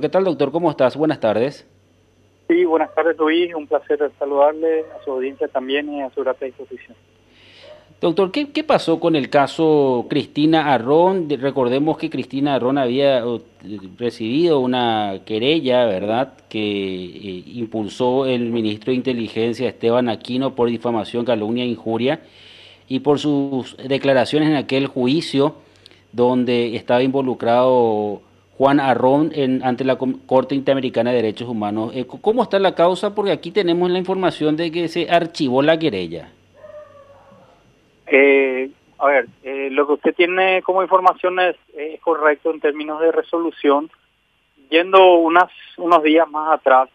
¿Qué tal, doctor? ¿Cómo estás? Buenas tardes. Sí, buenas tardes, Luis. Un placer saludarle a su audiencia también y a su grata disposición. Doctor, ¿qué, ¿qué, pasó con el caso Cristina Arrón? Recordemos que Cristina Arrón había recibido una querella, ¿verdad?, que eh, impulsó el ministro de Inteligencia Esteban Aquino por difamación, calumnia e injuria y por sus declaraciones en aquel juicio donde estaba involucrado Juan Arrón en, ante la Corte Interamericana de Derechos Humanos. Eh, ¿Cómo está la causa? Porque aquí tenemos la información de que se archivó la querella. Eh, a ver, eh, lo que usted tiene como información es, correcto en términos de resolución. Yendo unas, unos días más atrás,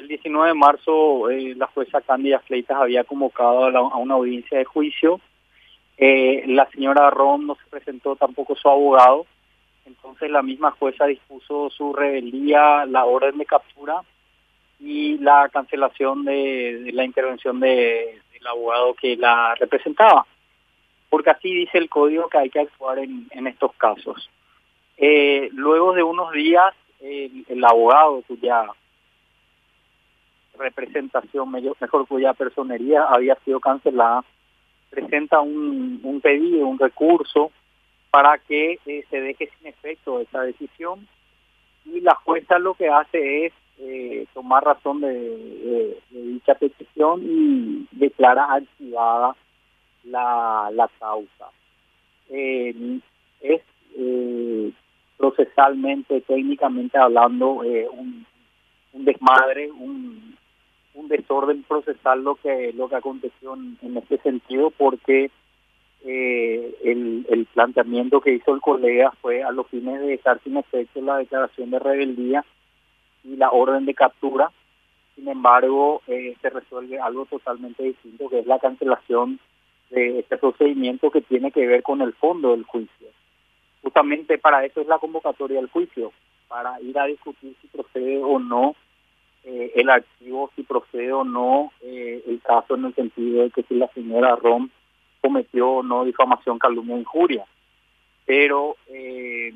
el 19 de marzo, eh, la jueza Cándida Fleitas había convocado a, a una audiencia de juicio. Eh, la señora Ron no se presentó tampoco su abogado. Entonces la misma jueza dispuso su rebeldía, la orden de captura y la cancelación de, la intervención de, del abogado que la representaba. Porque así dice el código que hay que actuar en, estos casos. Eh, luego de unos días, el, abogado cuya representación, mejor cuya personería había sido cancelada, presenta un pedido, un recurso para que eh, se deje sin efecto esa decisión y la jueza lo que hace es eh, tomar razón de, dicha petición y declara activada la, la causa. Eh, es procesalmente, técnicamente hablando, un, un desmadre, un, un desorden procesal lo que lo que aconteció en, en este sentido porque eh, el, planteamiento que hizo el colega fue a los fines de dejar sin efecto la declaración de rebeldía y la orden de captura. Sin embargo, eh, se resuelve algo totalmente distinto, que es la cancelación de este procedimiento que tiene que ver con el fondo del juicio. Justamente para eso es la convocatoria del juicio, para ir a discutir si procede o no eh, el archivo, si procede o no el caso en el sentido de que si la señora Rom cometió no difamación, calumnia, injuria. Pero eh,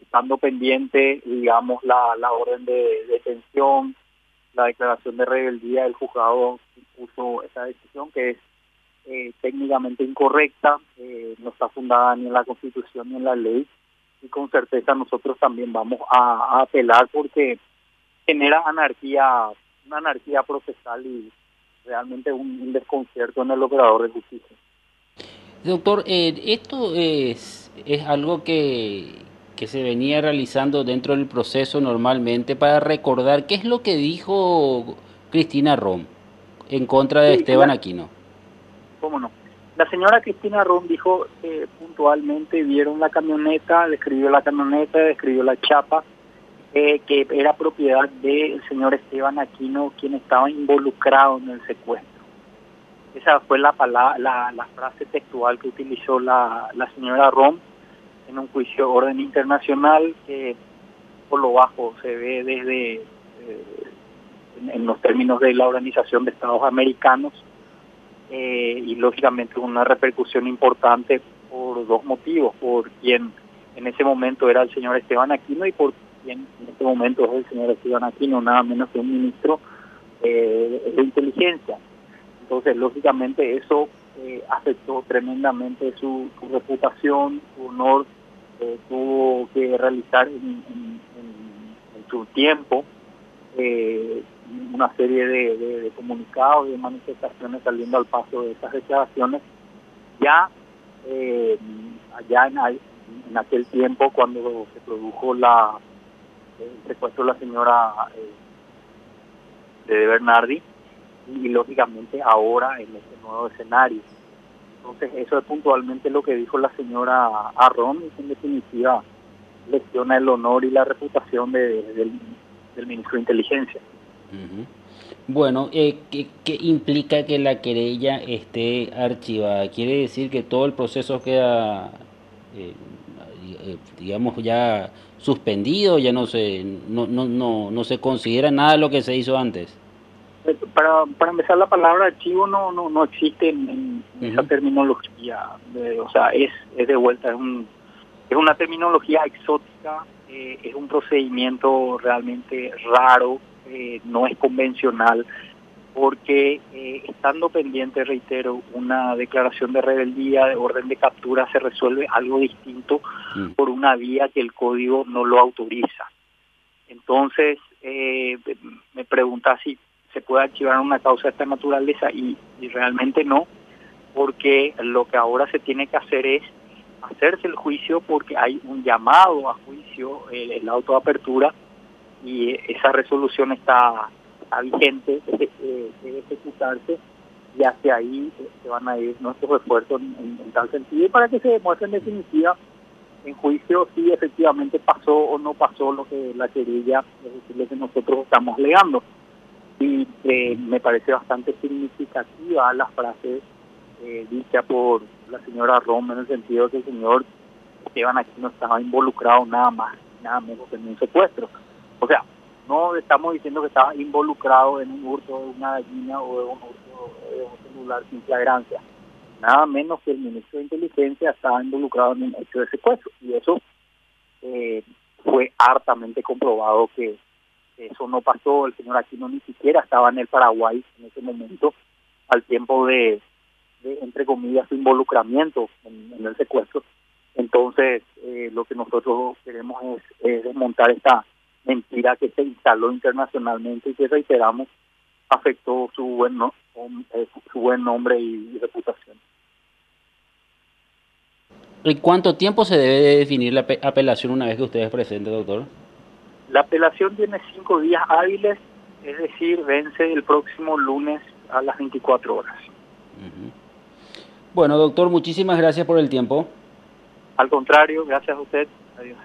estando pendiente, digamos, la, la orden de detención, la declaración de rebeldía, el juzgado puso esa decisión que es eh, técnicamente incorrecta, eh, no está fundada ni en la Constitución ni en la ley, y con certeza nosotros también vamos a, a apelar porque genera anarquía, una anarquía procesal y realmente un, un desconcierto en el operador de justicia. Doctor, eh, esto es, es algo que, que se venía realizando dentro del proceso normalmente para recordar qué es lo que dijo Cristina Rom en contra de sí, Esteban la, Aquino. ¿Cómo no? La señora Cristina Rom dijo que puntualmente vieron la camioneta, describió la camioneta, describió la chapa, eh, que era propiedad del señor Esteban Aquino, quien estaba involucrado en el secuestro. Esa fue la, palabra, la, frase textual que utilizó la, señora Rom en un juicio de orden internacional que por lo bajo se ve desde eh, en, en, los términos de la Organización de Estados Americanos eh, y lógicamente una repercusión importante por dos motivos, por quien en ese momento era el señor Esteban Aquino y por quien en este momento es el señor Esteban Aquino, nada menos que un ministro eh, de inteligencia. Entonces, lógicamente, eso eh, afectó tremendamente su, reputación, su honor, eh, tuvo que realizar en, su tiempo eh, una serie de, comunicados y de manifestaciones saliendo al paso de esas declaraciones. Ya allá en, en, aquel tiempo, cuando se produjo la el secuestro de la señora de Bernardi, y lógicamente ahora en este nuevo escenario. Entonces eso es puntualmente lo que dijo la señora Arrón y en definitiva lesiona el honor y la reputación de, del, ministro de Inteligencia. Bueno, eh, ¿qué, ¿qué, implica que la querella esté archivada? ¿Quiere decir que todo el proceso queda, eh, digamos, ya suspendido, ya no se, no, no, no, no se considera nada de lo que se hizo antes? Para, para empezar la palabra archivo no no no existe en, en uh -huh. esa terminología de, o sea es es de vuelta es un es una terminología exótica eh, es un procedimiento realmente raro, eh, no es convencional, porque eh, estando pendiente, reitero, una declaración de rebeldía, de orden de captura, se resuelve algo distinto mm. por una vía que el código no lo autoriza. Entonces, me pregunta si se puede archivar una causa de esta naturaleza y realmente no, porque lo que ahora se tiene que hacer es hacerse el juicio porque hay un llamado a juicio, el, el auto de apertura, y esa resolución está, vigente, debe, ejecutarse, y hacia ahí se van a ir nuestros esfuerzos en, tal sentido, y para que se demuestre en definitiva en juicio si efectivamente pasó o no pasó lo que la querella, es decir, lo que nosotros estamos legando. Y eh, me parece bastante significativa la frase eh, dicha por la señora Roma en el sentido que el señor Esteban aquí no estaba involucrado nada más, nada menos que en un secuestro. O sea, no estamos diciendo que estaba involucrado en un hurto de una gallina o de un hurto de un celular sin flagrancia. Nada menos que el ministro de Inteligencia estaba involucrado en un hecho de secuestro. Y eso eh, fue hartamente comprobado que eso no pasó. El señor Aquino ni siquiera estaba en el Paraguay en ese momento, al tiempo de entre comillas, su involucramiento en, el secuestro. Entonces, eh, lo que nosotros queremos es, desmontar esta mentira que se instaló internacionalmente y que reiteramos afectó su buen, eh, su buen nombre y, reputación. ¿Y cuánto tiempo se debe definir la apelación una vez que usted es presente, doctor? La apelación tiene cinco días hábiles, es decir, vence el próximo lunes a las 24 horas. Bueno, doctor, muchísimas gracias por el tiempo. Al contrario, gracias a usted. Adiós.